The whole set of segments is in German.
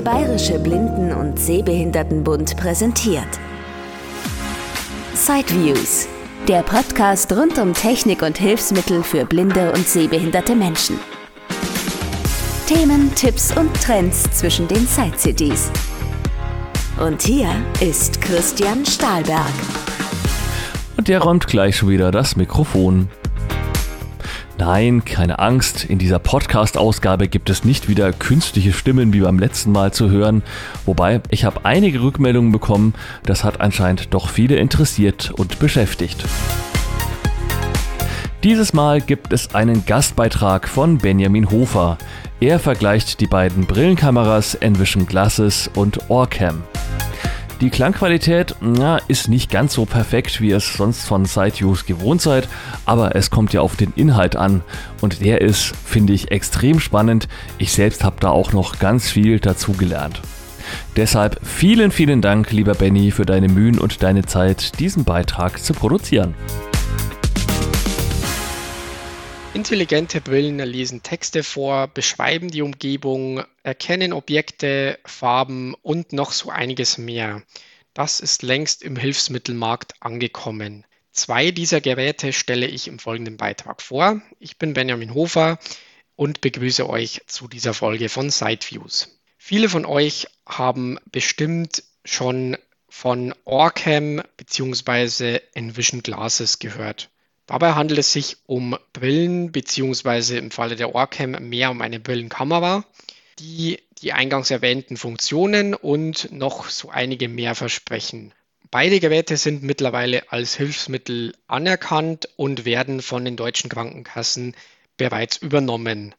Der Bayerische Blinden- und Sehbehindertenbund präsentiert. Sideviews, der Podcast rund um Technik und Hilfsmittel für blinde und sehbehinderte Menschen. Themen, Tipps und Trends zwischen den Side-CDs. Und hier ist Christian Stahlberg. Und der räumt gleich schon wieder das Mikrofon. Nein, keine Angst, in dieser Podcast-Ausgabe gibt es nicht wieder künstliche Stimmen wie beim letzten Mal zu hören, wobei ich habe einige Rückmeldungen bekommen, das hat anscheinend doch viele interessiert und beschäftigt. Dieses Mal gibt es einen Gastbeitrag von Benjamin Hofer. Er vergleicht die beiden Brillenkameras Envision Glasses und Orcam. Die Klangqualität na, ist nicht ganz so perfekt, wie ihr es sonst von SideViews gewohnt seid, aber es kommt ja auf den Inhalt an und der ist, finde ich, extrem spannend. Ich selbst habe da auch noch ganz viel dazugelernt. Deshalb vielen, vielen Dank, lieber Benny, für deine Mühen und deine Zeit, diesen Beitrag zu produzieren. Intelligente Brillen lesen Texte vor, beschreiben die Umgebung, erkennen Objekte, Farben und noch so einiges mehr. Das ist längst im Hilfsmittelmarkt angekommen. Zwei dieser Geräte stelle ich im folgenden Beitrag vor. Ich bin Benjamin Hofer und begrüße euch zu dieser Folge von Sideviews. Viele von euch haben bestimmt schon von Orcam bzw. Envision Glasses gehört. Dabei handelt es sich um Brillen beziehungsweise im Falle der Orcam mehr um eine Brillenkamera, die die eingangs erwähnten Funktionen und noch so einige mehr versprechen. Beide Geräte sind mittlerweile als Hilfsmittel anerkannt und werden von den deutschen Krankenkassen bereits übernommen.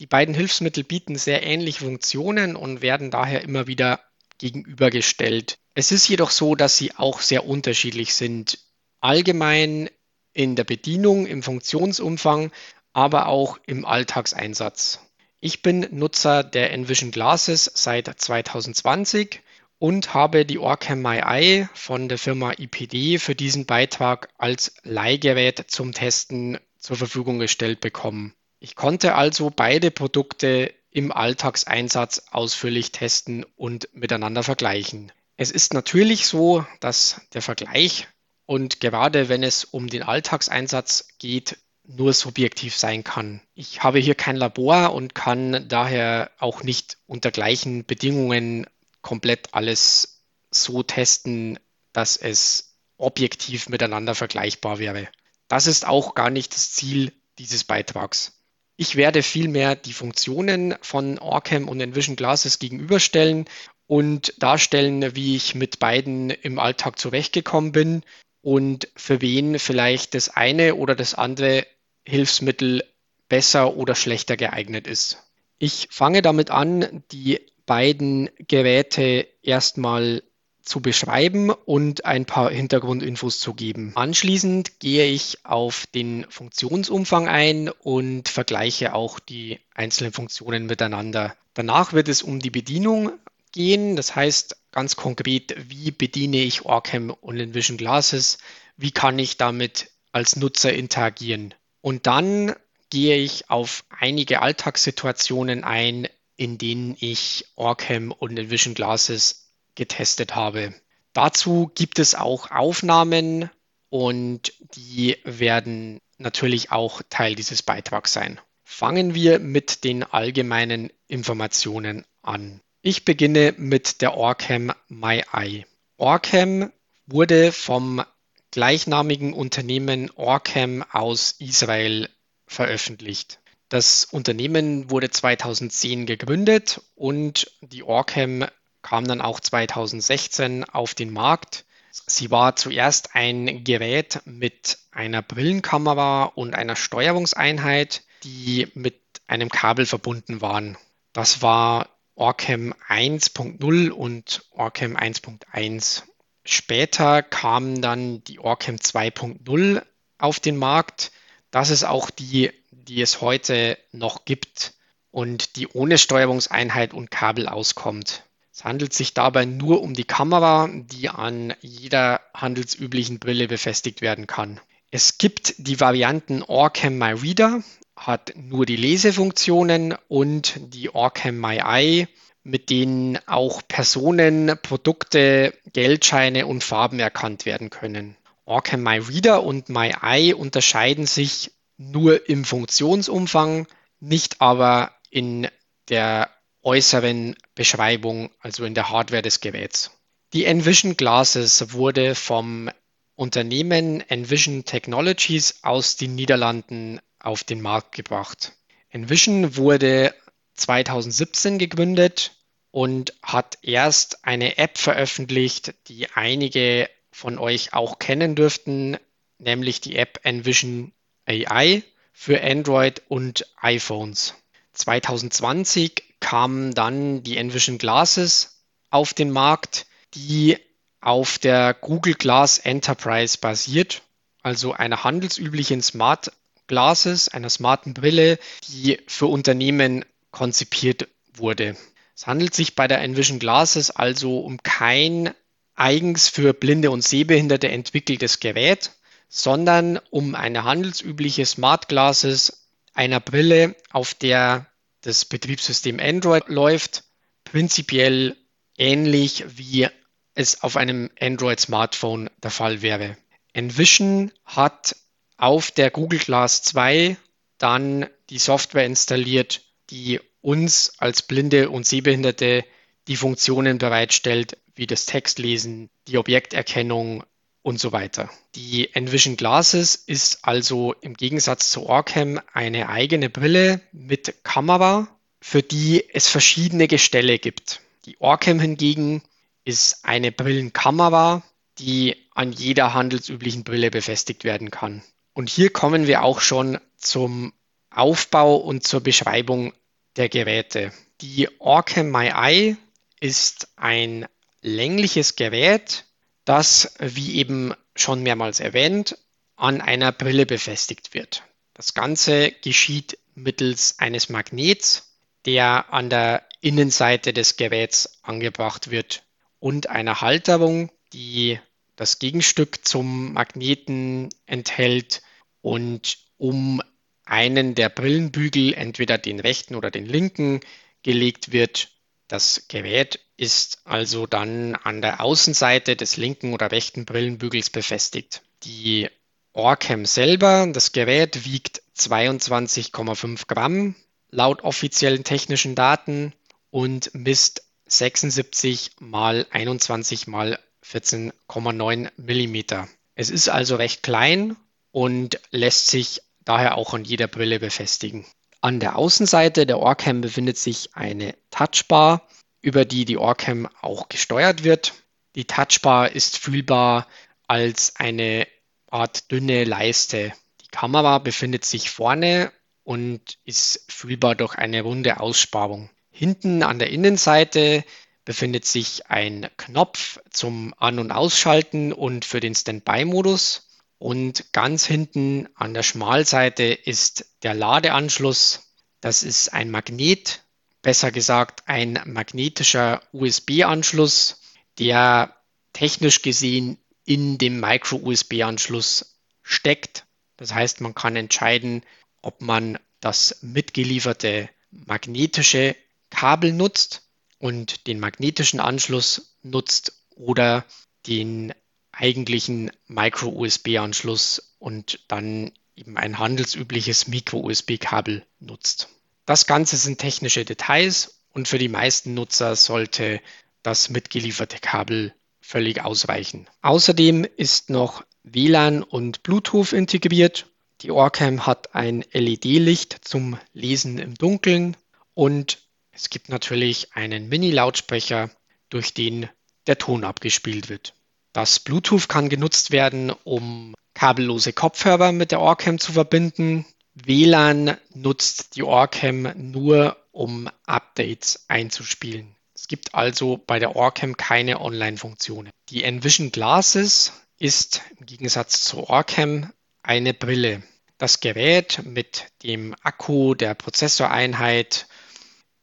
Die beiden Hilfsmittel bieten sehr ähnliche Funktionen und werden daher immer wieder gegenübergestellt. Es ist jedoch so, dass sie auch sehr unterschiedlich sind allgemein in der Bedienung, im Funktionsumfang, aber auch im Alltagseinsatz. Ich bin Nutzer der Envision Glasses seit 2020 und habe die Orcam My Eye von der Firma IPD für diesen Beitrag als Leihgerät zum Testen zur Verfügung gestellt bekommen. Ich konnte also beide Produkte im Alltagseinsatz ausführlich testen und miteinander vergleichen. Es ist natürlich so, dass der Vergleich und gerade wenn es um den Alltagseinsatz geht, nur subjektiv sein kann. Ich habe hier kein Labor und kann daher auch nicht unter gleichen Bedingungen komplett alles so testen, dass es objektiv miteinander vergleichbar wäre. Das ist auch gar nicht das Ziel dieses Beitrags. Ich werde vielmehr die Funktionen von Orcam und Envision Glasses gegenüberstellen und darstellen, wie ich mit beiden im Alltag zurechtgekommen bin und für wen vielleicht das eine oder das andere Hilfsmittel besser oder schlechter geeignet ist. Ich fange damit an, die beiden Geräte erstmal zu beschreiben und ein paar Hintergrundinfos zu geben. Anschließend gehe ich auf den Funktionsumfang ein und vergleiche auch die einzelnen Funktionen miteinander. Danach wird es um die Bedienung gehen. Das heißt ganz konkret, wie bediene ich Orcam und Envision Glasses? Wie kann ich damit als Nutzer interagieren? Und dann gehe ich auf einige Alltagssituationen ein, in denen ich Orcam und Envision Glasses getestet habe. Dazu gibt es auch Aufnahmen und die werden natürlich auch Teil dieses Beitrags sein. Fangen wir mit den allgemeinen Informationen an. Ich beginne mit der Orcam MyEye. Orcam wurde vom gleichnamigen Unternehmen Orcam aus Israel veröffentlicht. Das Unternehmen wurde 2010 gegründet und die Orcam kam dann auch 2016 auf den Markt. Sie war zuerst ein Gerät mit einer Brillenkamera und einer Steuerungseinheit, die mit einem Kabel verbunden waren. Das war Orcam 1.0 und Orcam 1.1. Später kam dann die Orcam 2.0 auf den Markt. Das ist auch die, die es heute noch gibt und die ohne Steuerungseinheit und Kabel auskommt. Es handelt sich dabei nur um die Kamera, die an jeder handelsüblichen Brille befestigt werden kann. Es gibt die Varianten Orcam My Reader hat nur die Lesefunktionen und die Orcam My Eye, mit denen auch Personen, Produkte, Geldscheine und Farben erkannt werden können. Orcam My Reader und My Eye unterscheiden sich nur im Funktionsumfang, nicht aber in der äußeren Beschreibung, also in der Hardware des Geräts. Die Envision Glasses wurde vom Unternehmen Envision Technologies aus den Niederlanden auf den Markt gebracht. Envision wurde 2017 gegründet und hat erst eine App veröffentlicht, die einige von euch auch kennen dürften, nämlich die App Envision AI für Android und iPhones. 2020 kamen dann die Envision Glasses auf den Markt, die auf der Google Glass Enterprise basiert, also einer handelsüblichen Smart Glasses, einer smarten Brille, die für Unternehmen konzipiert wurde. Es handelt sich bei der Envision Glasses also um kein eigens für Blinde und Sehbehinderte entwickeltes Gerät, sondern um eine handelsübliche Smart Glasses einer Brille, auf der das Betriebssystem Android läuft, prinzipiell ähnlich wie es auf einem Android-Smartphone der Fall wäre. Envision hat auf der Google Glass 2 dann die Software installiert, die uns als Blinde und Sehbehinderte die Funktionen bereitstellt, wie das Textlesen, die Objekterkennung und so weiter. Die Envision Glasses ist also im Gegensatz zu Orcam eine eigene Brille mit Kamera, für die es verschiedene Gestelle gibt. Die Orcam hingegen ist eine Brillenkamera, die an jeder handelsüblichen Brille befestigt werden kann. Und hier kommen wir auch schon zum Aufbau und zur Beschreibung der Geräte. Die Orcam My Eye ist ein längliches Gerät, das, wie eben schon mehrmals erwähnt, an einer Brille befestigt wird. Das Ganze geschieht mittels eines Magnets, der an der Innenseite des Geräts angebracht wird und einer Halterung, die das Gegenstück zum Magneten enthält und um einen der Brillenbügel, entweder den rechten oder den linken, gelegt wird. Das Gerät ist also dann an der Außenseite des linken oder rechten Brillenbügels befestigt. Die Orcam selber, das Gerät wiegt 22,5 Gramm laut offiziellen technischen Daten und misst 76 mal 21 mal 14,9 Millimeter. Es ist also recht klein und lässt sich daher auch an jeder Brille befestigen. An der Außenseite der Orcam befindet sich eine Touchbar, über die die Orcam auch gesteuert wird. Die Touchbar ist fühlbar als eine Art dünne Leiste. Die Kamera befindet sich vorne und ist fühlbar durch eine runde Aussparung. Hinten an der Innenseite befindet sich ein Knopf zum An- und Ausschalten und für den Standby-Modus. Und ganz hinten an der Schmalseite ist der Ladeanschluss. Das ist ein Magnet, besser gesagt ein magnetischer USB-Anschluss, der technisch gesehen in dem Micro-USB-Anschluss steckt. Das heißt, man kann entscheiden, ob man das mitgelieferte magnetische Kabel nutzt und den magnetischen Anschluss nutzt oder den eigentlichen Micro-USB-Anschluss und dann eben ein handelsübliches Micro-USB-Kabel nutzt. Das Ganze sind technische Details und für die meisten Nutzer sollte das mitgelieferte Kabel völlig ausreichen. Außerdem ist noch WLAN und Bluetooth integriert. Die Orcam hat ein LED-Licht zum Lesen im Dunkeln und es gibt natürlich einen Mini-Lautsprecher, durch den der Ton abgespielt wird. Das Bluetooth kann genutzt werden, um kabellose Kopfhörer mit der Orcam zu verbinden. WLAN nutzt die Orcam nur, um Updates einzuspielen. Es gibt also bei der Orcam keine Online-Funktionen. Die Envision Glasses ist im Gegensatz zur Orcam eine Brille. Das Gerät mit dem Akku, der Prozessoreinheit,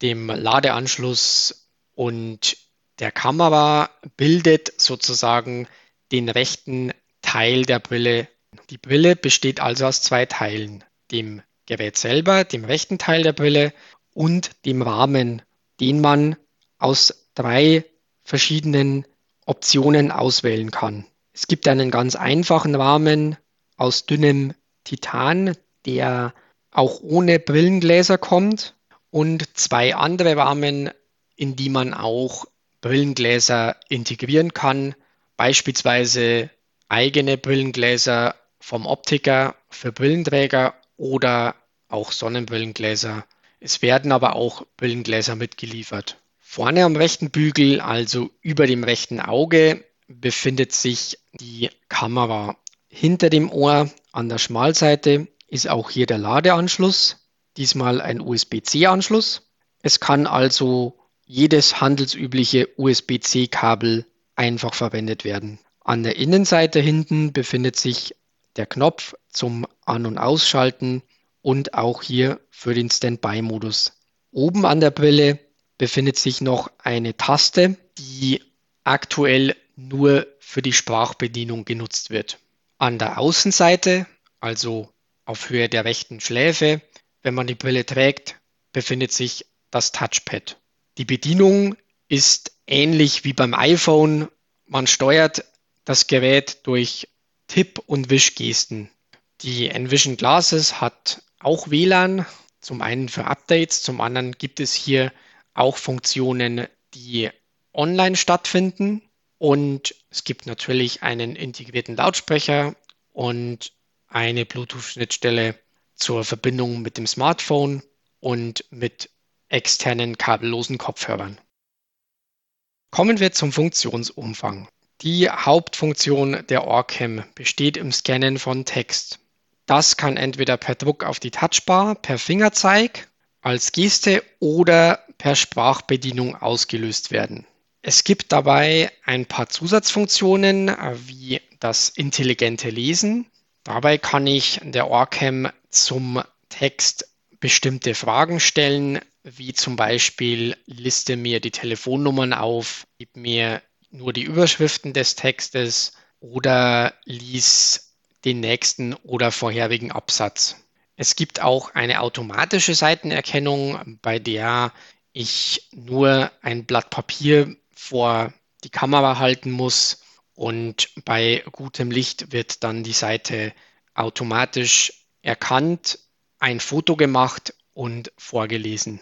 dem Ladeanschluss und der Kamera bildet sozusagen den rechten Teil der Brille. Die Brille besteht also aus zwei Teilen, dem Gerät selber, dem rechten Teil der Brille und dem Rahmen, den man aus drei verschiedenen Optionen auswählen kann. Es gibt einen ganz einfachen Rahmen aus dünnem Titan, der auch ohne Brillengläser kommt und zwei andere Rahmen, in die man auch Brillengläser integrieren kann, beispielsweise eigene Brillengläser vom Optiker für Brillenträger oder auch Sonnenbrillengläser. Es werden aber auch Brillengläser mitgeliefert. Vorne am rechten Bügel, also über dem rechten Auge, befindet sich die Kamera. Hinter dem Ohr an der Schmalseite ist auch hier der Ladeanschluss, diesmal ein USB-C-Anschluss. Es kann also jedes handelsübliche USB-C-Kabel einfach verwendet werden. An der Innenseite hinten befindet sich der Knopf zum An- und Ausschalten und auch hier für den Standby-Modus. Oben an der Brille befindet sich noch eine Taste, die aktuell nur für die Sprachbedienung genutzt wird. An der Außenseite, also auf Höhe der rechten Schläfe, wenn man die Brille trägt, befindet sich das Touchpad. Die Bedienung ist ähnlich wie beim iPhone. Man steuert das Gerät durch Tipp- und Wischgesten. Die Envision Glasses hat auch WLAN, zum einen für Updates, zum anderen gibt es hier auch Funktionen, die online stattfinden. Und es gibt natürlich einen integrierten Lautsprecher und eine Bluetooth-Schnittstelle zur Verbindung mit dem Smartphone und mit externen kabellosen Kopfhörern. Kommen wir zum Funktionsumfang. Die Hauptfunktion der OrCam besteht im Scannen von Text. Das kann entweder per Druck auf die Touchbar, per Fingerzeig, als Geste oder per Sprachbedienung ausgelöst werden. Es gibt dabei ein paar Zusatzfunktionen wie das intelligente Lesen. Dabei kann ich der OrCam zum Text bestimmte Fragen stellen, wie zum Beispiel liste mir die Telefonnummern auf, gib mir nur die Überschriften des Textes oder lies den nächsten oder vorherigen Absatz. Es gibt auch eine automatische Seitenerkennung, bei der ich nur ein Blatt Papier vor die Kamera halten muss und bei gutem Licht wird dann die Seite automatisch erkannt, ein Foto gemacht und vorgelesen.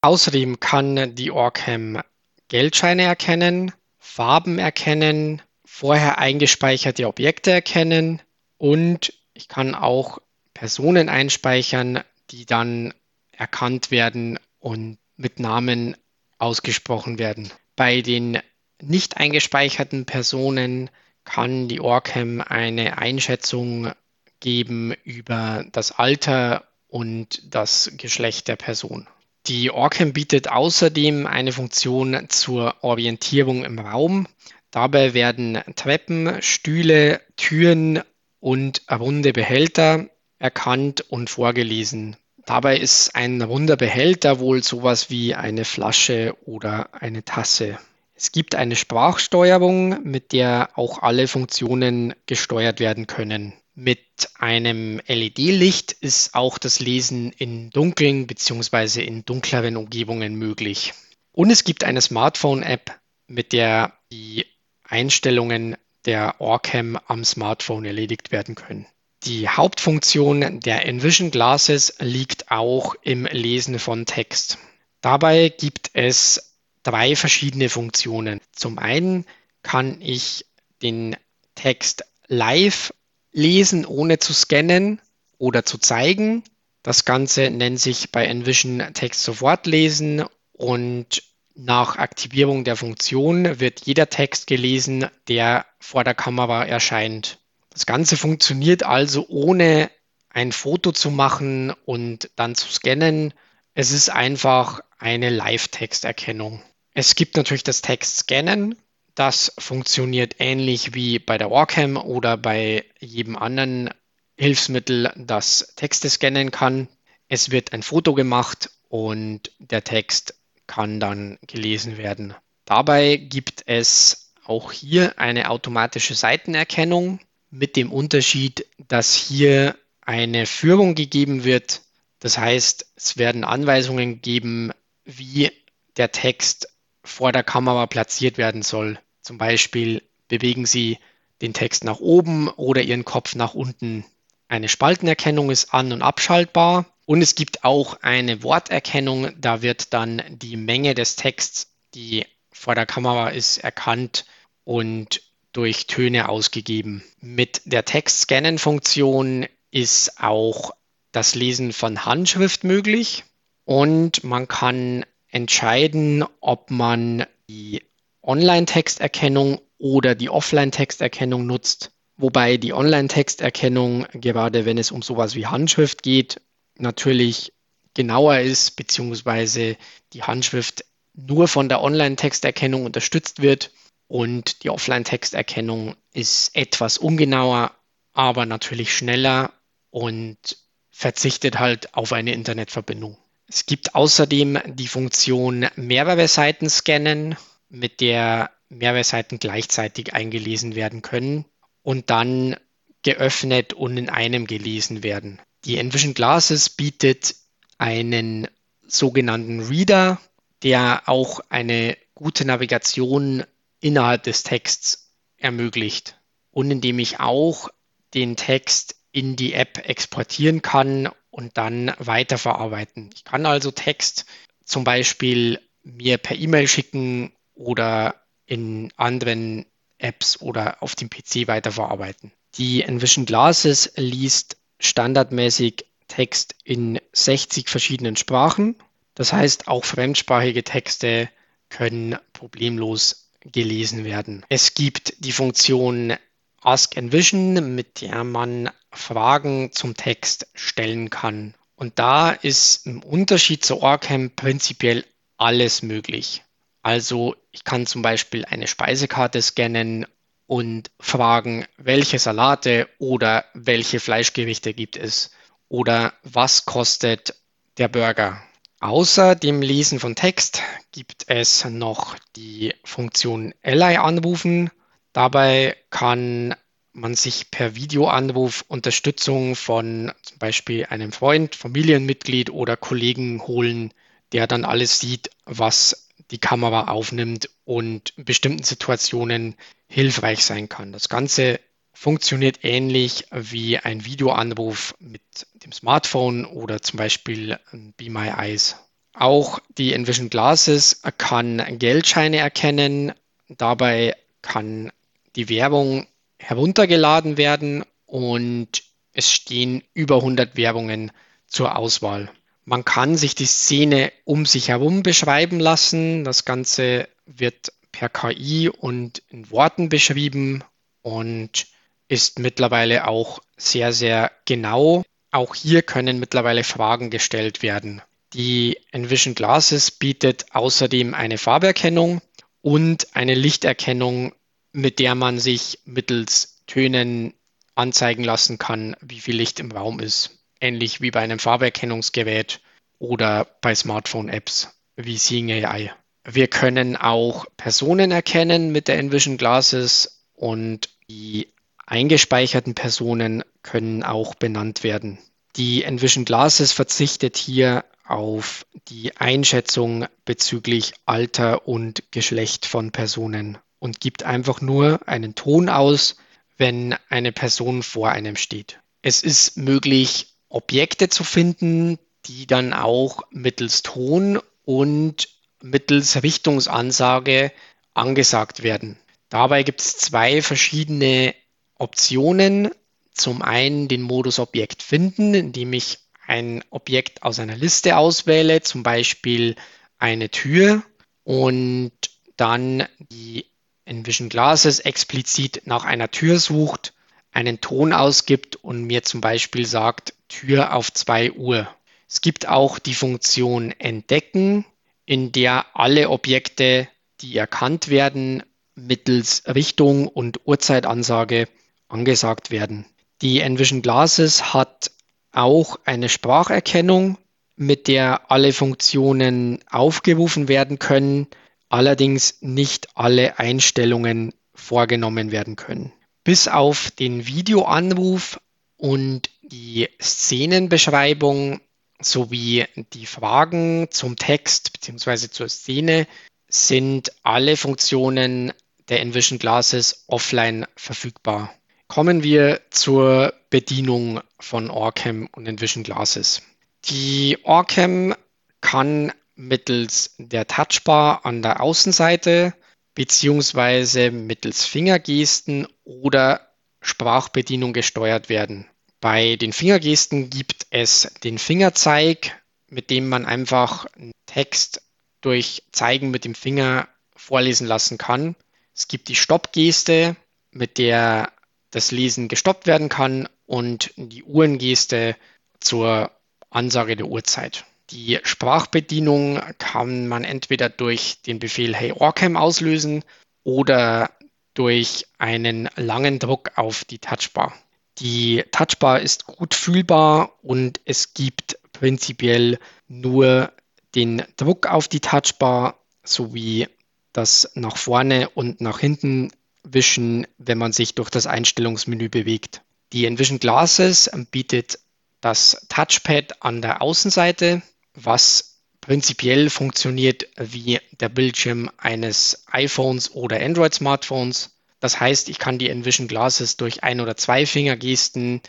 Außerdem kann die Orcam Geldscheine erkennen, Farben erkennen, vorher eingespeicherte Objekte erkennen und ich kann auch Personen einspeichern, die dann erkannt werden und mit Namen ausgesprochen werden. Bei den nicht eingespeicherten Personen kann die OrCam eine Einschätzung geben über das Alter und das Geschlecht der Person. Die OrCam bietet außerdem eine Funktion zur Orientierung im Raum. Dabei werden Treppen, Stühle, Türen und runde Behälter erkannt und vorgelesen. Dabei ist ein runder Behälter wohl sowas wie eine Flasche oder eine Tasse. Es gibt eine Sprachsteuerung, mit der auch alle Funktionen gesteuert werden können. Mit einem LED-Licht ist auch das Lesen in dunklen bzw. in dunkleren Umgebungen möglich. Und es gibt eine Smartphone-App, mit der die Einstellungen der OrCam am Smartphone erledigt werden können. Die Hauptfunktion der Envision Glasses liegt auch im Lesen von Text. Dabei gibt es drei verschiedene Funktionen. Zum einen kann ich den Text live lesen, ohne zu scannen oder zu zeigen. Das Ganze nennt sich bei Envision Text sofort lesen und nach Aktivierung der Funktion wird jeder Text gelesen, der vor der Kamera erscheint. Das Ganze funktioniert also ohne ein Foto zu machen und dann zu scannen. Es ist einfach eine Live-Texterkennung. Es gibt natürlich das Text-Scannen. Das funktioniert ähnlich wie bei der OrCam oder bei jedem anderen Hilfsmittel, das Texte scannen kann. Es wird ein Foto gemacht und der Text kann dann gelesen werden. Dabei gibt es auch hier eine automatische Seitenerkennung mit dem Unterschied, dass hier eine Führung gegeben wird. Das heißt, es werden Anweisungen gegeben, wie der Text vor der Kamera platziert werden soll. Zum Beispiel bewegen Sie den Text nach oben oder Ihren Kopf nach unten. Eine Spaltenerkennung ist an- und abschaltbar. Und es gibt auch eine Worterkennung. Da wird dann die Menge des Texts, die vor der Kamera ist, erkannt und durch Töne ausgegeben. Mit der Text-Scannen-Funktion ist auch das Lesen von Handschrift möglich und man kann entscheiden, ob man die Online-Texterkennung oder die Offline-Texterkennung nutzt. Wobei die Online-Texterkennung, gerade wenn es um sowas wie Handschrift geht, natürlich genauer ist, beziehungsweise die Handschrift nur von der Online-Texterkennung unterstützt wird und die Offline-Texterkennung ist etwas ungenauer, aber natürlich schneller und verzichtet halt auf eine Internetverbindung. Es gibt außerdem die Funktion mehrere Seiten scannen, mit der mehrere Seiten gleichzeitig eingelesen werden können und dann geöffnet und in einem gelesen werden. Die Envision Glasses bietet einen sogenannten Reader, der auch eine gute Navigation innerhalb des Texts ermöglicht und indem ich auch den Text in die App exportieren kann und dann weiterverarbeiten. Ich kann also Text zum Beispiel mir per E-Mail schicken oder in anderen Apps oder auf dem PC weiterverarbeiten. Die Envision Glasses liest standardmäßig Text in 60 verschiedenen Sprachen. Das heißt, auch fremdsprachige Texte können problemlos gelesen werden. Es gibt die Funktion Ask Envision, mit der man Fragen zum Text stellen kann. Und da ist im Unterschied zu Orcam prinzipiell alles möglich. Also ich kann zum Beispiel eine Speisekarte scannen und fragen, welche Salate oder welche Fleischgerichte gibt es oder was kostet der Burger. Außer dem Lesen von Text gibt es noch die Funktion Ally anrufen. Dabei kann man sich per Videoanruf Unterstützung von zum Beispiel einem Freund, Familienmitglied oder Kollegen holen, der dann alles sieht, was die Kamera aufnimmt und in bestimmten Situationen hilfreich sein kann. Das Ganze funktioniert ähnlich wie ein Videoanruf mit dem Smartphone oder zum Beispiel Be My Eyes. Auch die Envision Glasses kann Geldscheine erkennen. Dabei kann die Werbung heruntergeladen werden und es stehen über 100 Werbungen zur Auswahl. Man kann sich die Szene um sich herum beschreiben lassen. Das Ganze wird per KI und in Worten beschrieben und ist mittlerweile auch sehr, sehr genau. Auch hier können mittlerweile Fragen gestellt werden. Die Envision Glasses bietet außerdem eine Farberkennung und eine Lichterkennung, mit der man sich mittels Tönen anzeigen lassen kann, wie viel Licht im Raum ist. Ähnlich wie bei einem Farberkennungsgerät oder bei Smartphone-Apps wie Seeing AI. Wir können auch Personen erkennen mit der Envision Glasses und die eingespeicherten Personen können auch benannt werden. Die Envision Glasses verzichtet hier auf die Einschätzung bezüglich Alter und Geschlecht von Personen und gibt einfach nur einen Ton aus, wenn eine Person vor einem steht. Es ist möglich, Objekte zu finden, die dann auch mittels Ton und mittels Richtungsansage angesagt werden. Dabei gibt es zwei verschiedene Optionen. Zum einen den Modus Objekt finden, indem ich ein Objekt aus einer Liste auswähle, zum Beispiel eine Tür und dann die Envision Glasses explizit nach einer Tür sucht, einen Ton ausgibt und mir zum Beispiel sagt Tür auf 2 Uhr. Es gibt auch die Funktion Entdecken, in der alle Objekte, die erkannt werden, mittels Richtung und Uhrzeitansage angesagt werden. Die Envision Glasses hat auch eine Spracherkennung, mit der alle Funktionen aufgerufen werden können, allerdings nicht alle Einstellungen vorgenommen werden können. Bis auf den Videoanruf und die Szenenbeschreibung sowie die Fragen zum Text bzw. zur Szene sind alle Funktionen der Envision Glasses offline verfügbar. Kommen wir zur Bedienung von Orcam und Envision Glasses. Die Orcam kann mittels der Touchbar an der Außenseite beziehungsweise mittels Fingergesten oder Sprachbedienung gesteuert werden. Bei den Fingergesten gibt es den Fingerzeig, mit dem man einfach Text durch Zeigen mit dem Finger vorlesen lassen kann. Es gibt die Stoppgeste, mit der das Lesen gestoppt werden kann und die Uhrengeste zur Ansage der Uhrzeit. Die Sprachbedienung kann man entweder durch den Befehl Hey Orcam auslösen oder durch einen langen Druck auf die Touchbar. Die Touchbar ist gut fühlbar und es gibt prinzipiell nur den Druck auf die Touchbar sowie das nach vorne und nach hinten wischen, wenn man sich durch das Einstellungsmenü bewegt. Die Envision Glasses bietet das Touchpad an der Außenseite, was prinzipiell funktioniert wie der Bildschirm eines iPhones oder Android-Smartphones. Das heißt, ich kann die Envision Glasses durch ein oder zwei Fingergesten,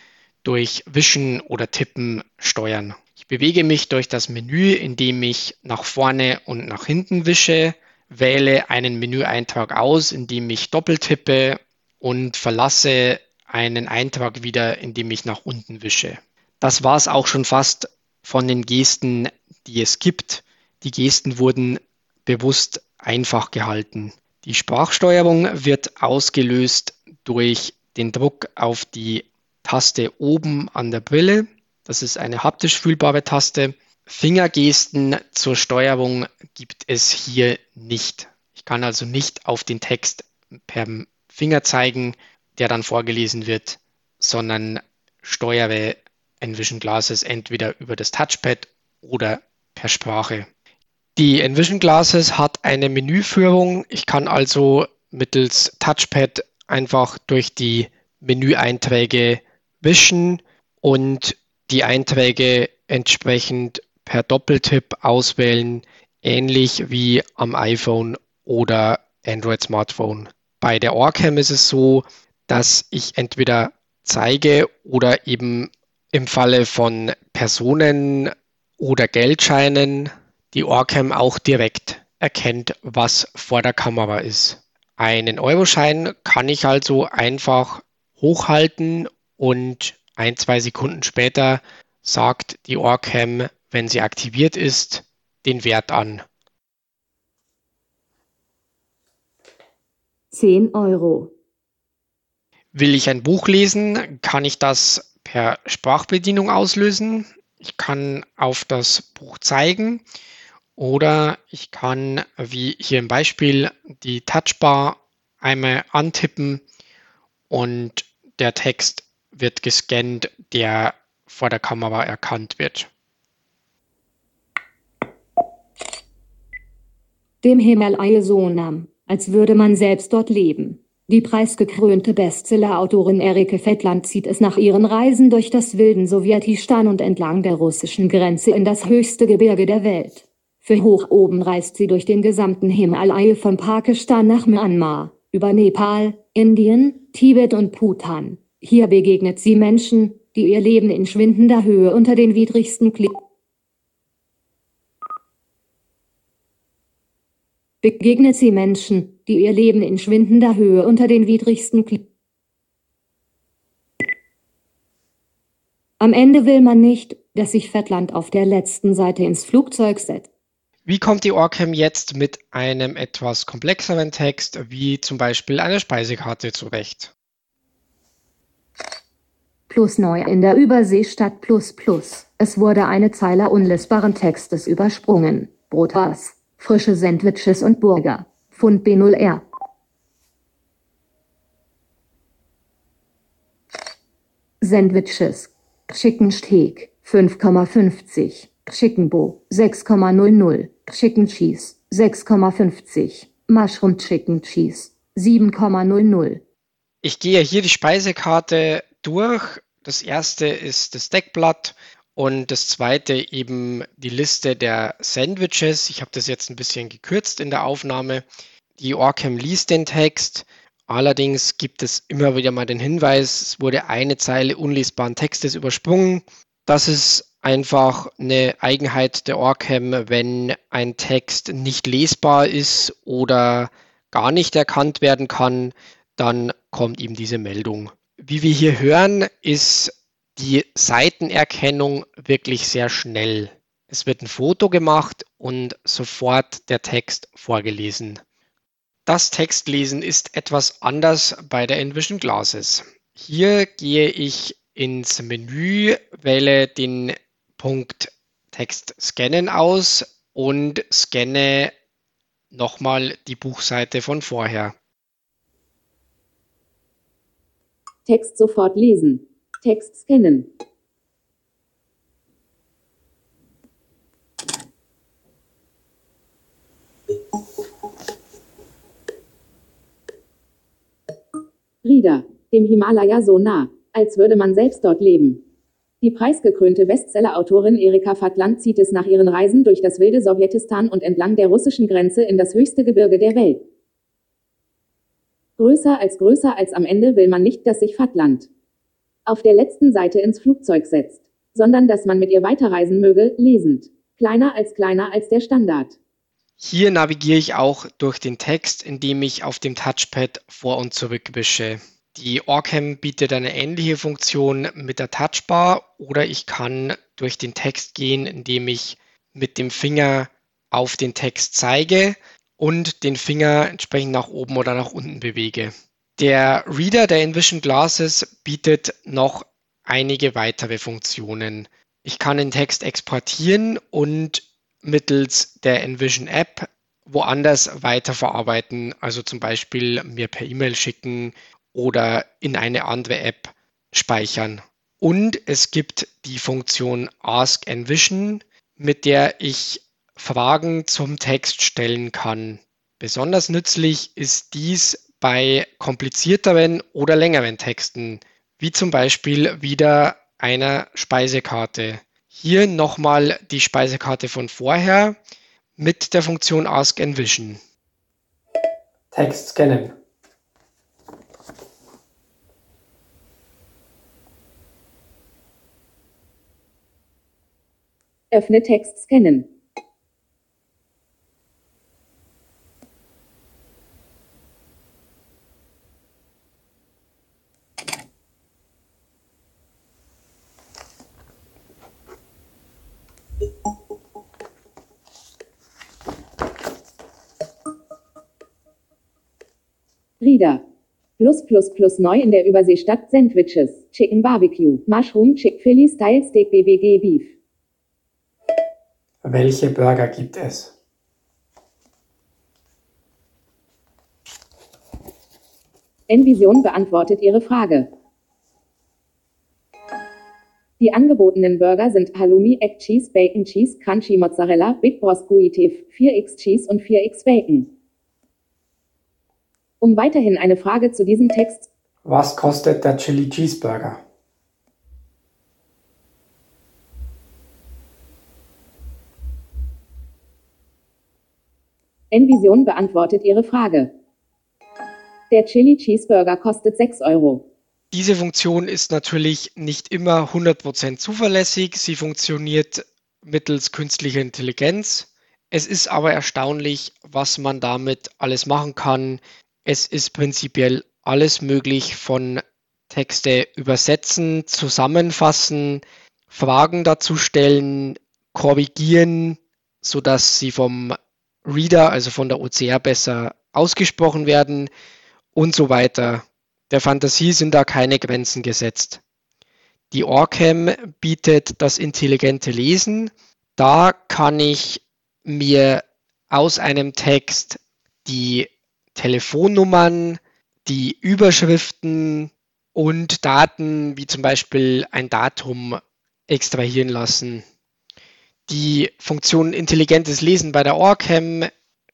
durch Wischen oder Tippen steuern. Ich bewege mich durch das Menü, indem ich nach vorne und nach hinten wische, wähle einen Menüeintrag aus, indem ich doppeltippe und verlasse einen Eintrag wieder, indem ich nach unten wische. Das war es auch schon fast von den Gesten, die es gibt. Die Gesten wurden bewusst einfach gehalten. Die Sprachsteuerung wird ausgelöst durch den Druck auf die Taste oben an der Brille. Das ist eine haptisch fühlbare Taste. Fingergesten zur Steuerung gibt es hier nicht. Ich kann also nicht auf den Text per Finger zeigen, der dann vorgelesen wird, sondern steuere Envision Glasses entweder über das Touchpad oder per Sprache. Die Envision Glasses hat eine Menüführung. Ich kann also mittels Touchpad einfach durch die Menüeinträge wischen und die Einträge entsprechend per Doppeltipp auswählen, ähnlich wie am iPhone oder Android Smartphone. Bei der Orcam ist es so, dass ich entweder zeige oder eben im Falle von Personen oder Geldscheinen die Orcam auch direkt erkennt, was vor der Kamera ist. Einen Euroschein kann ich also einfach hochhalten und ein, zwei Sekunden später sagt die Orcam, wenn sie aktiviert ist, den Wert an. 10 Euro. Will ich ein Buch lesen, kann ich das per Sprachbedienung auslösen. Ich kann auf das Buch zeigen oder ich kann, wie hier im Beispiel, die Touchbar einmal antippen und der Text wird gescannt, der vor der Kamera erkannt wird. Dem Himalaya Sonam, als würde man selbst dort leben. Die preisgekrönte Bestseller-Autorin Erike Fettland zieht es nach ihren Reisen durch das wilden Sowjetistan und entlang der russischen Grenze in das höchste Gebirge der Welt. Für hoch oben reist sie durch den gesamten Himalaya von Pakistan nach Myanmar, über Nepal, Indien, Tibet und Bhutan. Hier begegnet sie Menschen, die ihr Leben in schwindender Höhe unter den widrigsten Kli begegnet sie Menschen, die ihr Leben in schwindender Höhe unter den widrigsten Kli Am Ende will man nicht, dass sich Fettland auf der letzten Seite ins Flugzeug setzt. Wie kommt die Orcam jetzt mit einem etwas komplexeren Text, wie zum Beispiel einer Speisekarte, zurecht? Plus neu in der Überseestadt Plus Plus. Es wurde eine Zeile unlesbaren Textes übersprungen. Brotwas, frische Sandwiches und Burger. Fund B0R. Sandwiches. Chicken Steak 5,50. Chickenbo 6,00, Chicken Cheese 6,50, Mushroom Chicken Cheese 7,00. Ich gehe hier die Speisekarte durch. Das erste ist das Deckblatt und das zweite eben die Liste der Sandwiches. Ich habe das jetzt ein bisschen gekürzt in der Aufnahme. Die Orcam liest den Text. Allerdings gibt es immer wieder mal den Hinweis, es wurde eine Zeile unlesbaren Textes übersprungen. Das ist einfach eine Eigenheit der Orcam, wenn ein Text nicht lesbar ist oder gar nicht erkannt werden kann, dann kommt ihm diese Meldung. Wie wir hier hören, ist die Seitenerkennung wirklich sehr schnell. Es wird ein Foto gemacht und sofort der Text vorgelesen. Das Textlesen ist etwas anders bei der Envision Glasses. Hier gehe ich ins Menü, wähle den Punkt Text scannen aus und scanne nochmal die Buchseite von vorher. Text sofort lesen. Text scannen. Rieder, dem Himalaya so nah, als würde man selbst dort leben. Die preisgekrönte Bestsellerautorin Erika Fatland zieht es nach ihren Reisen durch das wilde Sowjetistan und entlang der russischen Grenze in das höchste Gebirge der Welt. Größer als größer als am Ende will man nicht, dass sich Fatland auf der letzten Seite ins Flugzeug setzt, sondern dass man mit ihr weiterreisen möge, lesend. Kleiner als kleiner als der Standard. Hier navigiere ich auch durch den Text, indem ich auf dem Touchpad vor und zurück wische. Die Orcam bietet eine ähnliche Funktion mit der Touchbar oder ich kann durch den Text gehen, indem ich mit dem Finger auf den Text zeige und den Finger entsprechend nach oben oder nach unten bewege. Der Reader der Envision Glasses bietet noch einige weitere Funktionen. Ich kann den Text exportieren und mittels der Envision App woanders weiterverarbeiten, also zum Beispiel mir per E-Mail schicken oder in eine andere App speichern. Und es gibt die Funktion Ask Envision, mit der ich Fragen zum Text stellen kann. Besonders nützlich ist dies bei komplizierteren oder längeren Texten, wie zum Beispiel wieder einer Speisekarte. Hier nochmal die Speisekarte von vorher mit der Funktion Ask Envision. Text scannen. Öffne Text scannen. Rieder. Plus plus plus neu in der Überseestadt Sandwiches. Chicken Barbecue. Mushroom Chick Philly Style Steak BBG Beef. Welche Burger gibt es? Envision beantwortet Ihre Frage. Die angebotenen Burger sind Halloumi, Egg Cheese, Bacon Cheese, Crunchy Mozzarella, Big Broscuitive, 4x Cheese und 4x Bacon. Um weiterhin eine Frage zu diesem Text. Was kostet der Chili Cheeseburger? Envision beantwortet Ihre Frage. Der Chili Cheeseburger kostet 6 Euro. Diese Funktion ist natürlich nicht immer 100% zuverlässig. Sie funktioniert mittels künstlicher Intelligenz. Es ist aber erstaunlich, was man damit alles machen kann. Es ist prinzipiell alles möglich von Texte übersetzen, zusammenfassen, Fragen dazu stellen, korrigieren, sodass sie vom Reader, also von der OCR, besser ausgesprochen werden und so weiter. Der Fantasie sind da keine Grenzen gesetzt. Die Orcam bietet das intelligente Lesen. Da kann ich mir aus einem Text die Telefonnummern, die Überschriften und Daten wie zum Beispiel ein Datum extrahieren lassen. Die Funktion intelligentes Lesen bei der OrCam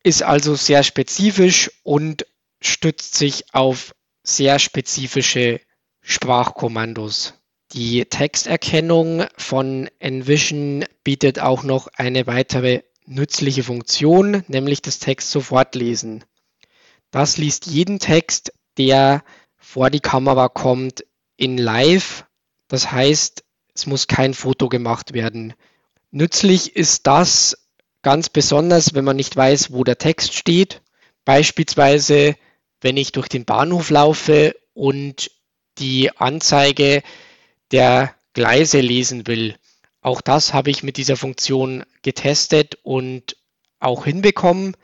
ist also sehr spezifisch und stützt sich auf sehr spezifische Sprachkommandos. Die Texterkennung von Envision bietet auch noch eine weitere nützliche Funktion, nämlich das Text sofort lesen. Das liest jeden Text, der vor die Kamera kommt, in Live. Das heißt, es muss kein Foto gemacht werden. Nützlich ist das ganz besonders, wenn man nicht weiß, wo der Text steht. Beispielsweise, wenn ich durch den Bahnhof laufe und die Anzeige der Gleise lesen will. Auch das habe ich mit dieser Funktion getestet und auch hinbekommen.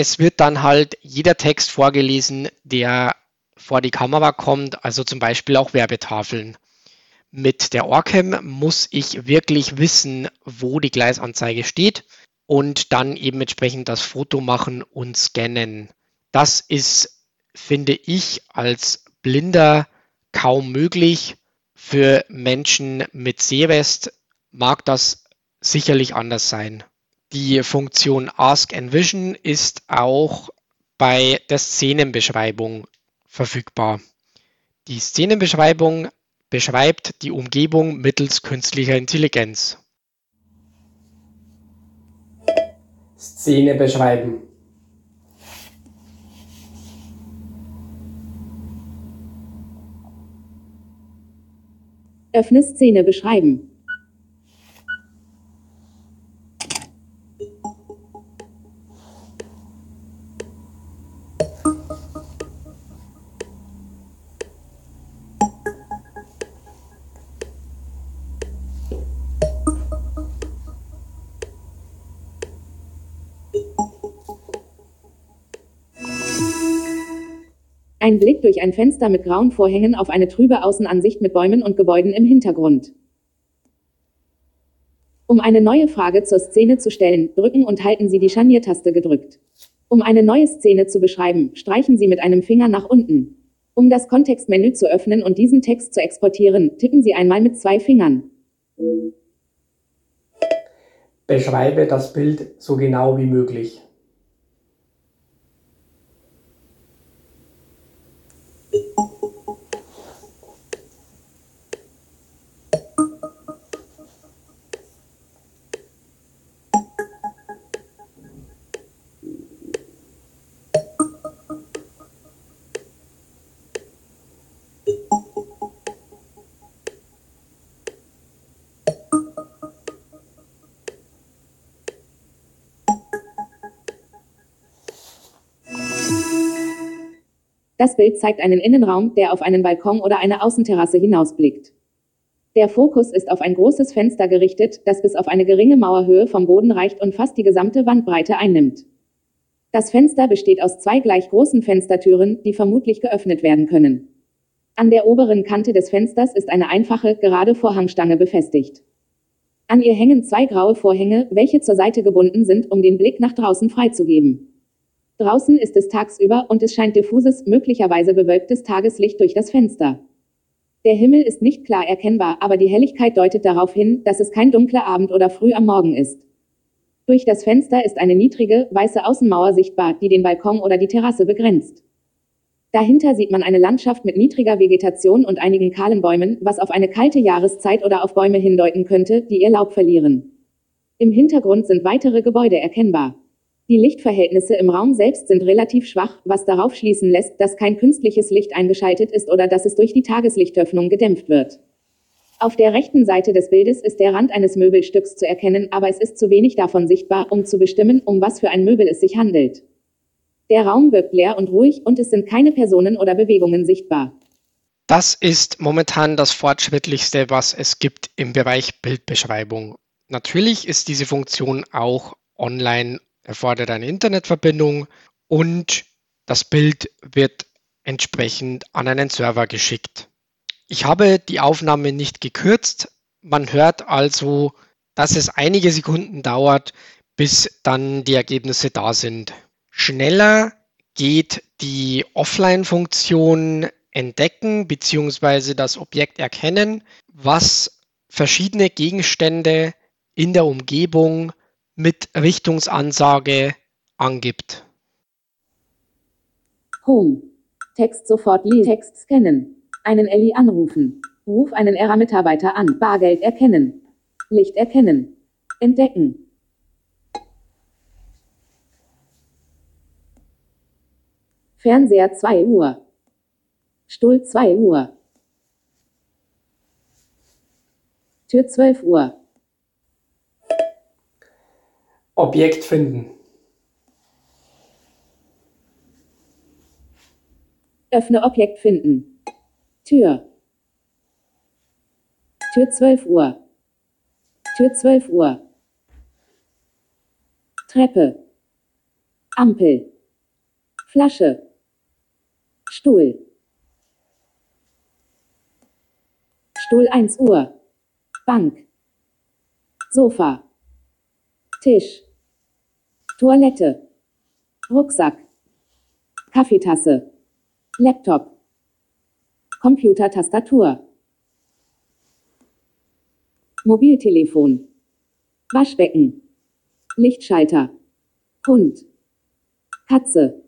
Es wird dann halt jeder Text vorgelesen, der vor die Kamera kommt, also zum Beispiel auch Werbetafeln. Mit der Orcam muss ich wirklich wissen, wo die Gleisanzeige steht und dann eben entsprechend das Foto machen und scannen. Das ist, finde ich, als Blinder kaum möglich. Für Menschen mit Sehrest mag das sicherlich anders sein. Die Funktion Ask Envision ist auch bei der Szenenbeschreibung verfügbar. Die Szenenbeschreibung beschreibt die Umgebung mittels künstlicher Intelligenz. Szene beschreiben. Öffne Szene beschreiben. Ein Blick durch ein Fenster mit grauen Vorhängen auf eine trübe Außenansicht mit Bäumen und Gebäuden im Hintergrund. Um eine neue Frage zur Szene zu stellen, drücken und halten Sie die Scharniertaste gedrückt. Um eine neue Szene zu beschreiben, streichen Sie mit einem Finger nach unten. Um das Kontextmenü zu öffnen und diesen Text zu exportieren, tippen Sie einmal mit zwei Fingern. Beschreibe das Bild so genau wie möglich. Bild zeigt einen Innenraum, der auf einen Balkon oder eine Außenterrasse hinausblickt. Der Fokus ist auf ein großes Fenster gerichtet, das bis auf eine geringe Mauerhöhe vom Boden reicht und fast die gesamte Wandbreite einnimmt. Das Fenster besteht aus zwei gleich großen Fenstertüren, die vermutlich geöffnet werden können. An der oberen Kante des Fensters ist eine einfache, gerade Vorhangstange befestigt. An ihr hängen zwei graue Vorhänge, welche zur Seite gebunden sind, um den Blick nach draußen freizugeben. Draußen ist es tagsüber und es scheint diffuses, möglicherweise bewölktes Tageslicht durch das Fenster. Der Himmel ist nicht klar erkennbar, aber die Helligkeit deutet darauf hin, dass es kein dunkler Abend oder früh am Morgen ist. Durch das Fenster ist eine niedrige, weiße Außenmauer sichtbar, die den Balkon oder die Terrasse begrenzt. Dahinter sieht man eine Landschaft mit niedriger Vegetation und einigen kahlen Bäumen, was auf eine kalte Jahreszeit oder auf Bäume hindeuten könnte, die ihr Laub verlieren. Im Hintergrund sind weitere Gebäude erkennbar. Die Lichtverhältnisse im Raum selbst sind relativ schwach, was darauf schließen lässt, dass kein künstliches Licht eingeschaltet ist oder dass es durch die Tageslichtöffnung gedämpft wird. Auf der rechten Seite des Bildes ist der Rand eines Möbelstücks zu erkennen, aber es ist zu wenig davon sichtbar, um zu bestimmen, um was für ein Möbel es sich handelt. Der Raum wirkt leer und ruhig und es sind keine Personen oder Bewegungen sichtbar. Das ist momentan das fortschrittlichste, was es gibt im Bereich Bildbeschreibung. Natürlich ist diese Funktion auch online erfordert eine Internetverbindung und das Bild wird entsprechend an einen Server geschickt. Ich habe die Aufnahme nicht gekürzt. Man hört also, dass es einige Sekunden dauert, bis dann die Ergebnisse da sind. Schneller geht die Offline-Funktion entdecken bzw. das Objekt erkennen, was verschiedene Gegenstände in der Umgebung mit Richtungsansage angibt. Home. Text sofort Text scannen. Einen Ellie anrufen. Ruf einen ERA-Mitarbeiter an. Bargeld erkennen. Licht erkennen. Entdecken. Fernseher 2 Uhr. Stuhl 2 Uhr. Tür 12 Uhr. Objekt finden. Öffne Objekt finden. Tür. Tür 12 Uhr. Tür 12 Uhr. Treppe. Ampel. Flasche. Stuhl. Stuhl 1 Uhr. Bank. Sofa. Tisch. Toilette. Rucksack. Kaffeetasse. Laptop. Computertastatur. Mobiltelefon. Waschbecken. Lichtschalter. Hund. Katze.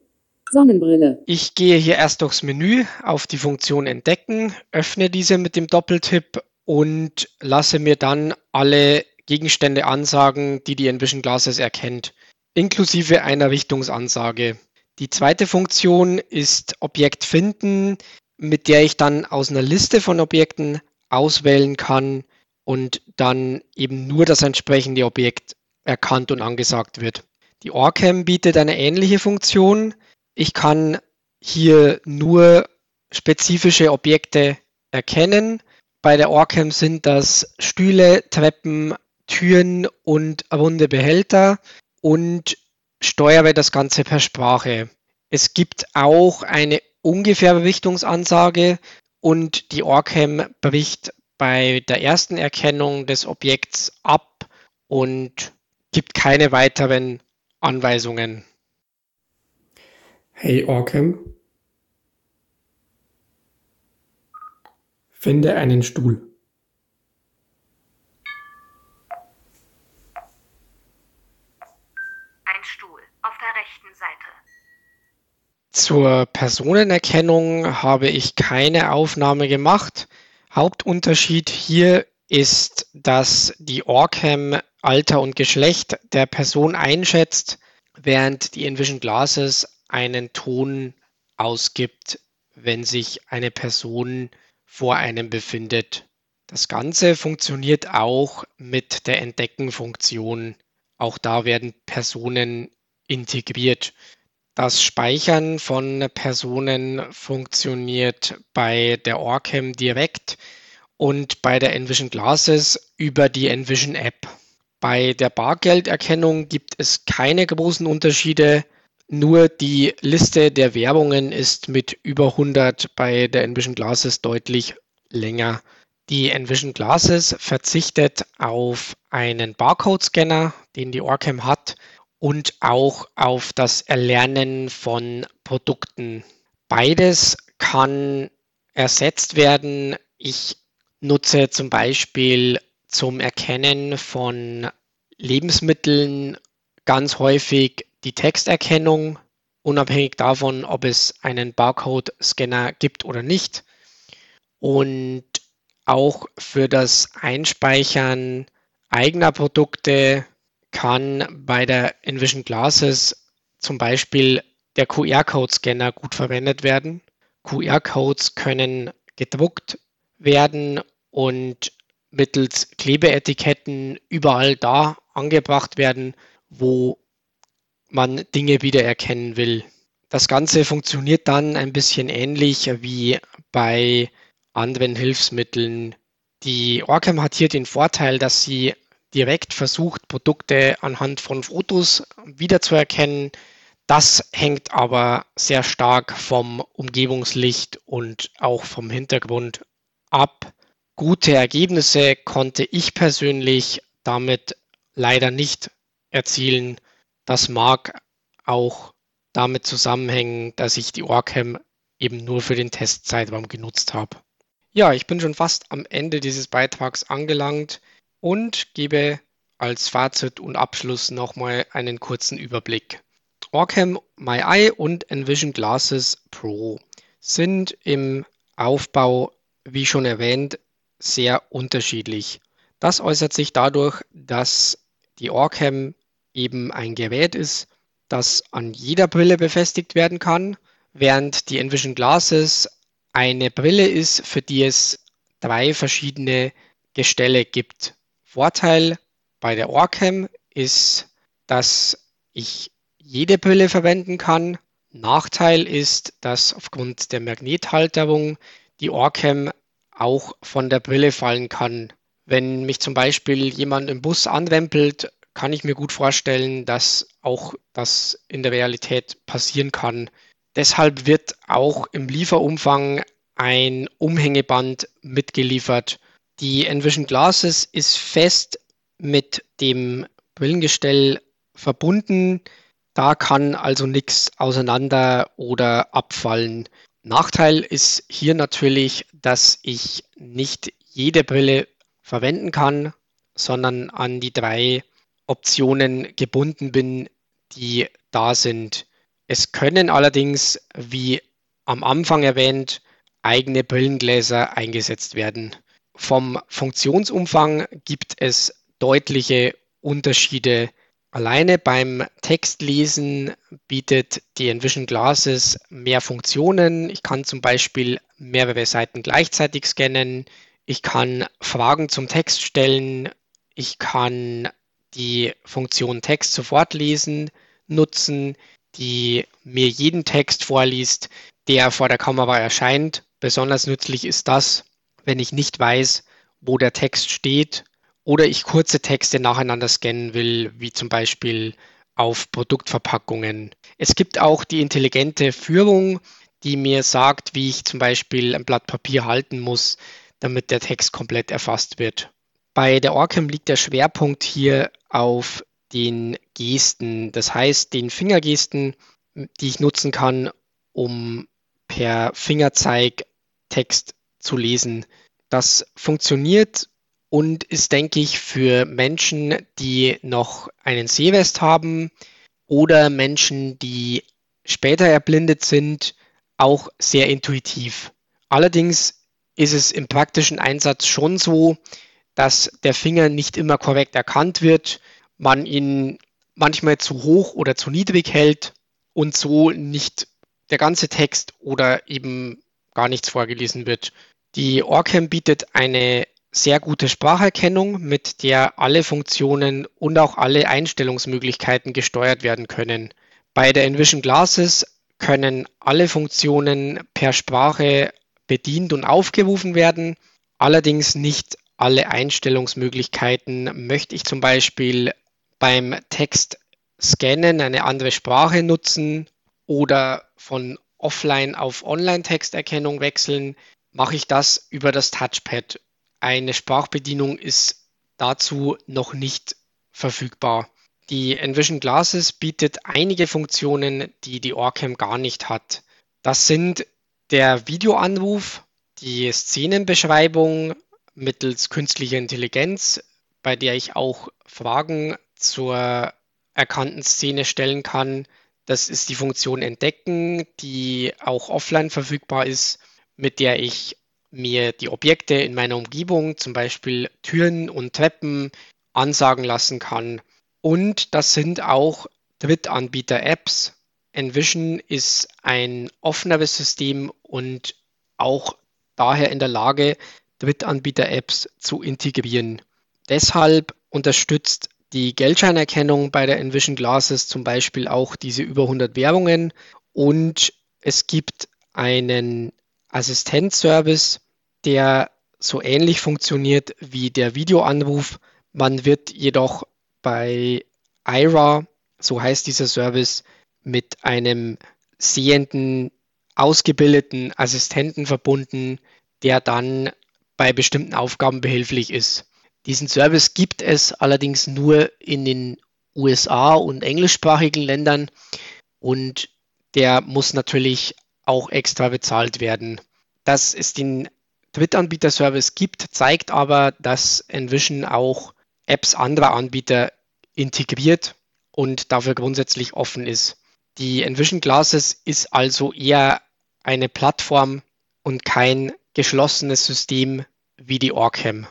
Sonnenbrille. Ich gehe hier erst durchs Menü auf die Funktion Entdecken, öffne diese mit dem Doppeltipp und lasse mir dann alle Gegenstände ansagen, die die Envision Glasses erkennt, inklusive einer Richtungsansage. Die zweite Funktion ist Objekt finden, mit der ich dann aus einer Liste von Objekten auswählen kann und dann eben nur das entsprechende Objekt erkannt und angesagt wird. Die OrCam bietet eine ähnliche Funktion. Ich kann hier nur spezifische Objekte erkennen. Bei der OrCam sind das Stühle, Treppen, Türen und runde Behälter und steuere das Ganze per Sprache. Es gibt auch eine ungefähre Richtungsansage und die OrCam bricht bei der ersten Erkennung des Objekts ab und gibt keine weiteren Anweisungen. Hey Orcam. Finde einen Stuhl. Ein Stuhl auf der rechten Seite. Zur Personenerkennung habe ich keine Aufnahme gemacht. Hauptunterschied hier ist, dass die OrCam Alter und Geschlecht der Person einschätzt, während die Envision Glasses einen Ton ausgibt, wenn sich eine Person vor einem befindet. Das Ganze funktioniert auch mit der Entdecken-Funktion. Auch da werden Personen integriert. Das Speichern von Personen funktioniert bei der OrCam direkt und bei der Envision Glasses über die Envision App. Bei der Bargelderkennung gibt es keine großen Unterschiede. Nur die Liste der Währungen ist mit über 100 bei der Envision Glasses deutlich länger. Die Envision Glasses verzichtet auf einen Barcode-Scanner, den die Orcam hat, und auch auf das Erlernen von Produkten. Beides kann ersetzt werden. Ich nutze zum Beispiel zum Erkennen von Lebensmitteln ganz häufig die Texterkennung, unabhängig davon, ob es einen Barcode-Scanner gibt oder nicht. Und auch für das Einspeichern eigener Produkte kann bei der Envision Glasses zum Beispiel der QR-Code-Scanner gut verwendet werden. QR-Codes können gedruckt werden und mittels Klebeetiketten überall da angebracht werden, wo man Dinge wiedererkennen will. Das Ganze funktioniert dann ein bisschen ähnlich wie bei anderen Hilfsmitteln. Die Orcam hat hier den Vorteil, dass sie direkt versucht, Produkte anhand von Fotos wiederzuerkennen. Das hängt aber sehr stark vom Umgebungslicht und auch vom Hintergrund ab. Gute Ergebnisse konnte ich persönlich damit leider nicht erzielen. Das mag auch damit zusammenhängen, dass ich die Orcam eben nur für den Testzeitraum genutzt habe. Ja, ich bin schon fast am Ende dieses Beitrags angelangt und gebe als Fazit und Abschluss nochmal einen kurzen Überblick. Orcam MyEye und Envision Glasses Pro sind im Aufbau, wie schon erwähnt, sehr unterschiedlich. Das äußert sich dadurch, dass die Orcam eben ein Gerät ist, das an jeder Brille befestigt werden kann, während die Envision Glasses eine Brille ist, für die es drei verschiedene Gestelle gibt. Vorteil bei der Orcam ist, dass ich jede Brille verwenden kann. Nachteil ist, dass aufgrund der Magnethalterung die Orcam auch von der Brille fallen kann. Wenn mich zum Beispiel jemand im Bus anrempelt, kann ich mir gut vorstellen, dass auch das in der Realität passieren kann. Deshalb wird auch im Lieferumfang ein Umhängeband mitgeliefert. Die Envision Glasses ist fest mit dem Brillengestell verbunden. Da kann also nichts auseinander oder abfallen. Nachteil ist hier natürlich, dass ich nicht jede Brille verwenden kann, sondern an die drei Optionen gebunden bin, die da sind. Es können allerdings, wie am Anfang erwähnt, eigene Brillengläser eingesetzt werden. Vom Funktionsumfang gibt es deutliche Unterschiede. Alleine beim Textlesen bietet die Envision Glasses mehr Funktionen. Ich kann zum Beispiel mehrere Seiten gleichzeitig scannen. Ich kann Fragen zum Text stellen. Ich kann die Funktion Text sofort lesen nutzen, die mir jeden Text vorliest, der vor der Kamera erscheint. Besonders nützlich ist das, wenn ich nicht weiß, wo der Text steht oder ich kurze Texte nacheinander scannen will, wie zum Beispiel auf Produktverpackungen. Es gibt auch die intelligente Führung, die mir sagt, wie ich zum Beispiel ein Blatt Papier halten muss, damit der Text komplett erfasst wird. Bei der Orcam liegt der Schwerpunkt hier auf den Gesten, das heißt den Fingergesten, die ich nutzen kann, um per Fingerzeig Text zu lesen. Das funktioniert und ist, denke ich, für Menschen, die noch einen Sehwest haben oder Menschen, die später erblindet sind, auch sehr intuitiv. Allerdings ist es im praktischen Einsatz schon so, dass der Finger nicht immer korrekt erkannt wird, man ihn manchmal zu hoch oder zu niedrig hält und so nicht der ganze Text oder eben gar nichts vorgelesen wird. Die Orcam bietet eine sehr gute Spracherkennung, mit der alle Funktionen und auch alle Einstellungsmöglichkeiten gesteuert werden können. Bei der Envision Glasses können alle Funktionen per Sprache bedient und aufgerufen werden, allerdings nicht alle Einstellungsmöglichkeiten. Möchte ich zum Beispiel beim Text scannen eine andere Sprache nutzen oder von Offline auf Online-Texterkennung wechseln, mache ich das über das Touchpad. Eine Sprachbedienung ist dazu noch nicht verfügbar. Die Envision Glasses bietet einige Funktionen, die die Orcam gar nicht hat. Das sind der Videoanruf, die Szenenbeschreibung mittels künstlicher Intelligenz, bei der ich auch Fragen zur erkannten Szene stellen kann. Das ist die Funktion Entdecken, die auch offline verfügbar ist, mit der ich mir die Objekte in meiner Umgebung, zum Beispiel Türen und Treppen, ansagen lassen kann. Und das sind auch Drittanbieter-Apps. Envision ist ein offeneres System und auch daher in der Lage, Drittanbieter-Apps zu integrieren. Deshalb unterstützt die Geldscheinerkennung bei der Envision Glasses zum Beispiel auch diese über 100 Währungen und es gibt einen Assistenzservice, der so ähnlich funktioniert wie der Videoanruf. Man wird jedoch bei IRA, so heißt dieser Service, mit einem sehenden, ausgebildeten Assistenten verbunden, der dann bei bestimmten Aufgaben behilflich ist. Diesen Service gibt es allerdings nur in den USA und englischsprachigen Ländern und der muss natürlich auch extra bezahlt werden. Dass es den Drittanbieter-Service gibt, zeigt aber, dass Envision auch Apps anderer Anbieter integriert und dafür grundsätzlich offen ist. Die Envision Glasses ist also eher eine Plattform und kein geschlossenes System wie die Orcam.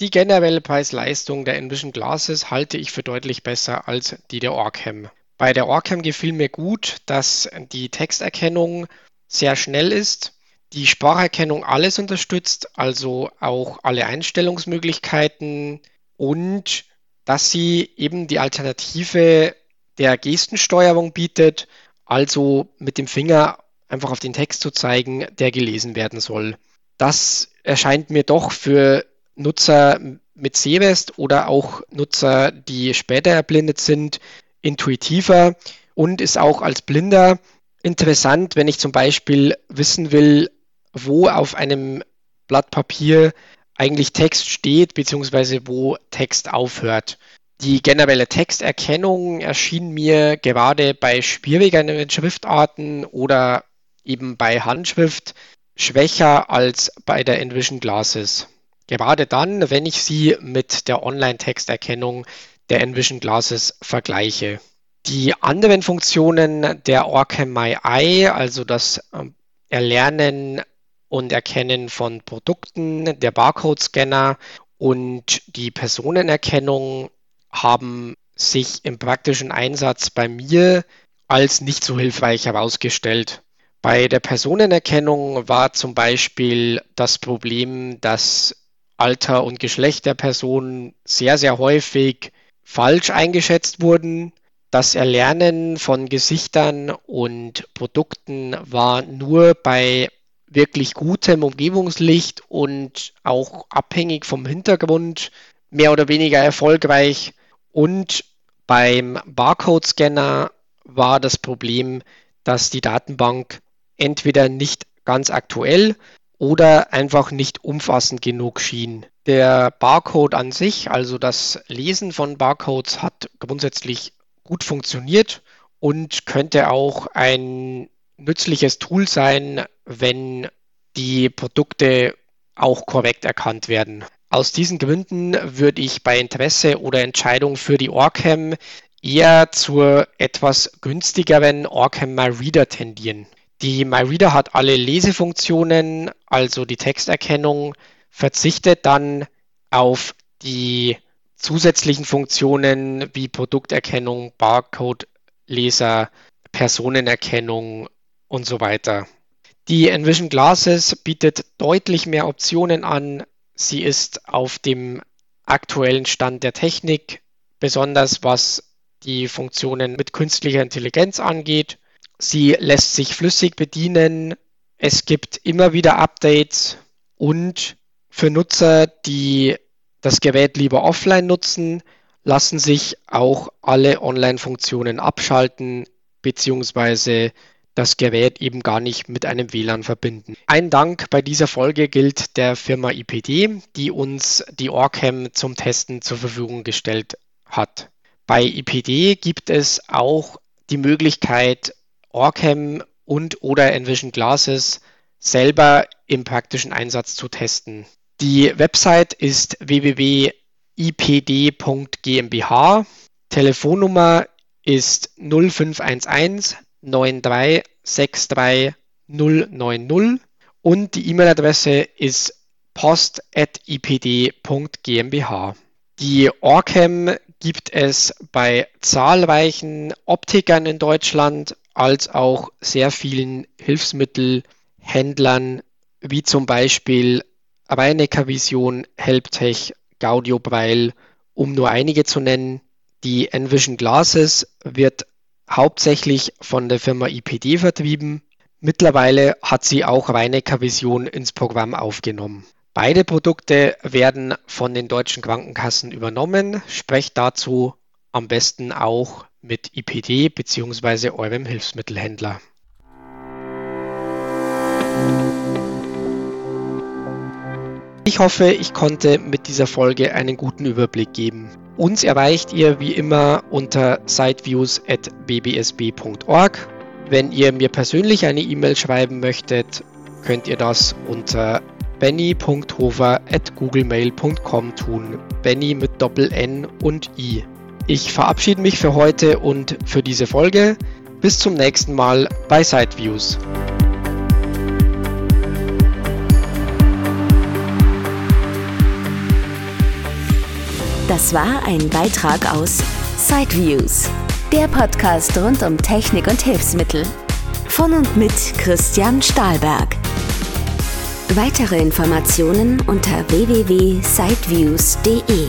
Die generelle Preis-Leistung der Envision Glasses halte ich für deutlich besser als die der Orcam. Bei der Orcam gefiel mir gut, dass die Texterkennung sehr schnell ist, die Spracherkennung alles unterstützt, also auch alle Einstellungsmöglichkeiten und dass sie eben die Alternative der Gestensteuerung bietet, also mit dem Finger einfach auf den Text zu zeigen, der gelesen werden soll. Das erscheint mir doch für Nutzer mit Sehwest oder auch Nutzer, die später erblindet sind, intuitiver und ist auch als Blinder interessant, wenn ich zum Beispiel wissen will, wo auf einem Blatt Papier eigentlich Text steht, beziehungsweise wo Text aufhört. Die generelle Texterkennung erschien mir gerade bei schwierigeren Schriftarten oder eben bei Handschrift schwächer als bei der Envision Glasses. Gerade dann, wenn ich sie mit der Online-Texterkennung der Envision Glasses vergleiche. Die anderen Funktionen der Orcam My Eye, also das ähm, Erlernen und Erkennen von Produkten, der Barcode-Scanner und die Personenerkennung haben sich im praktischen Einsatz bei mir als nicht so hilfreich herausgestellt. Bei der Personenerkennung war zum Beispiel das Problem, dass Alter und Geschlecht der Person sehr, sehr häufig falsch eingeschätzt wurden. Das Erlernen von Gesichtern und Produkten war nur bei wirklich gutem Umgebungslicht und auch abhängig vom Hintergrund mehr oder weniger erfolgreich. Und beim Barcode-Scanner war das Problem, dass die Datenbank entweder nicht ganz aktuell oder einfach nicht umfassend genug schien. Der Barcode an sich, also das Lesen von Barcodes, hat grundsätzlich gut funktioniert und könnte auch ein nützliches Tool sein, wenn die Produkte auch korrekt erkannt werden. Aus diesen Gründen würde ich bei Interesse oder Entscheidung für die Orcam eher zur etwas günstigeren Orcam MyReader tendieren. Die MyReader hat alle Lesefunktionen, also die Texterkennung, verzichtet dann auf die zusätzlichen Funktionen wie Produkterkennung, Barcode-Leser, Personenerkennung und so weiter. Die Envision Glasses bietet deutlich mehr Optionen an. Sie ist auf dem aktuellen Stand der Technik, besonders was die Funktionen mit künstlicher Intelligenz angeht. Sie lässt sich flüssig bedienen. Es gibt immer wieder Updates und für Nutzer, die das Gerät lieber offline nutzen, lassen sich auch alle Online-Funktionen abschalten bzw. das Gerät eben gar nicht mit einem WLAN verbinden. Ein Dank bei dieser Folge gilt der Firma IPD, die uns die Orcam zum Testen zur Verfügung gestellt hat. Bei IPD gibt es auch die Möglichkeit, Orcam und oder Envision Glasses selber im praktischen Einsatz zu testen. Die Website ist www.ipd.gmbh. Telefonnummer ist 0511 9363 090 und die E-Mail-Adresse ist post.ipd.gmbh. Die Orcam gibt es bei zahlreichen Optikern in Deutschland als auch sehr vielen Hilfsmittelhändlern, wie zum Beispiel Reinecker Vision, Helptech, Gaudio Braille, um nur einige zu nennen. Die Envision Glasses wird hauptsächlich von der Firma IPD vertrieben. Mittlerweile hat sie auch Reinecker Vision ins Programm aufgenommen. Beide Produkte werden von den deutschen Krankenkassen übernommen. Sprecht dazu am besten auch mit IPD bzw. eurem Hilfsmittelhändler. Ich hoffe, ich konnte mit dieser Folge einen guten Überblick geben. Uns erreicht ihr wie immer unter siteviews.bbsb.org. Wenn ihr mir persönlich eine E-Mail schreiben möchtet, könnt ihr das unter benny.hofer.googlemail.com tun. Benny mit Doppel N und I. Ich verabschiede mich für heute und für diese Folge. Bis zum nächsten Mal bei Sideviews. Das war ein Beitrag aus Sideviews, der Podcast rund um Technik und Hilfsmittel. Von und mit Christian Stahlberg. Weitere Informationen unter www.sideviews.de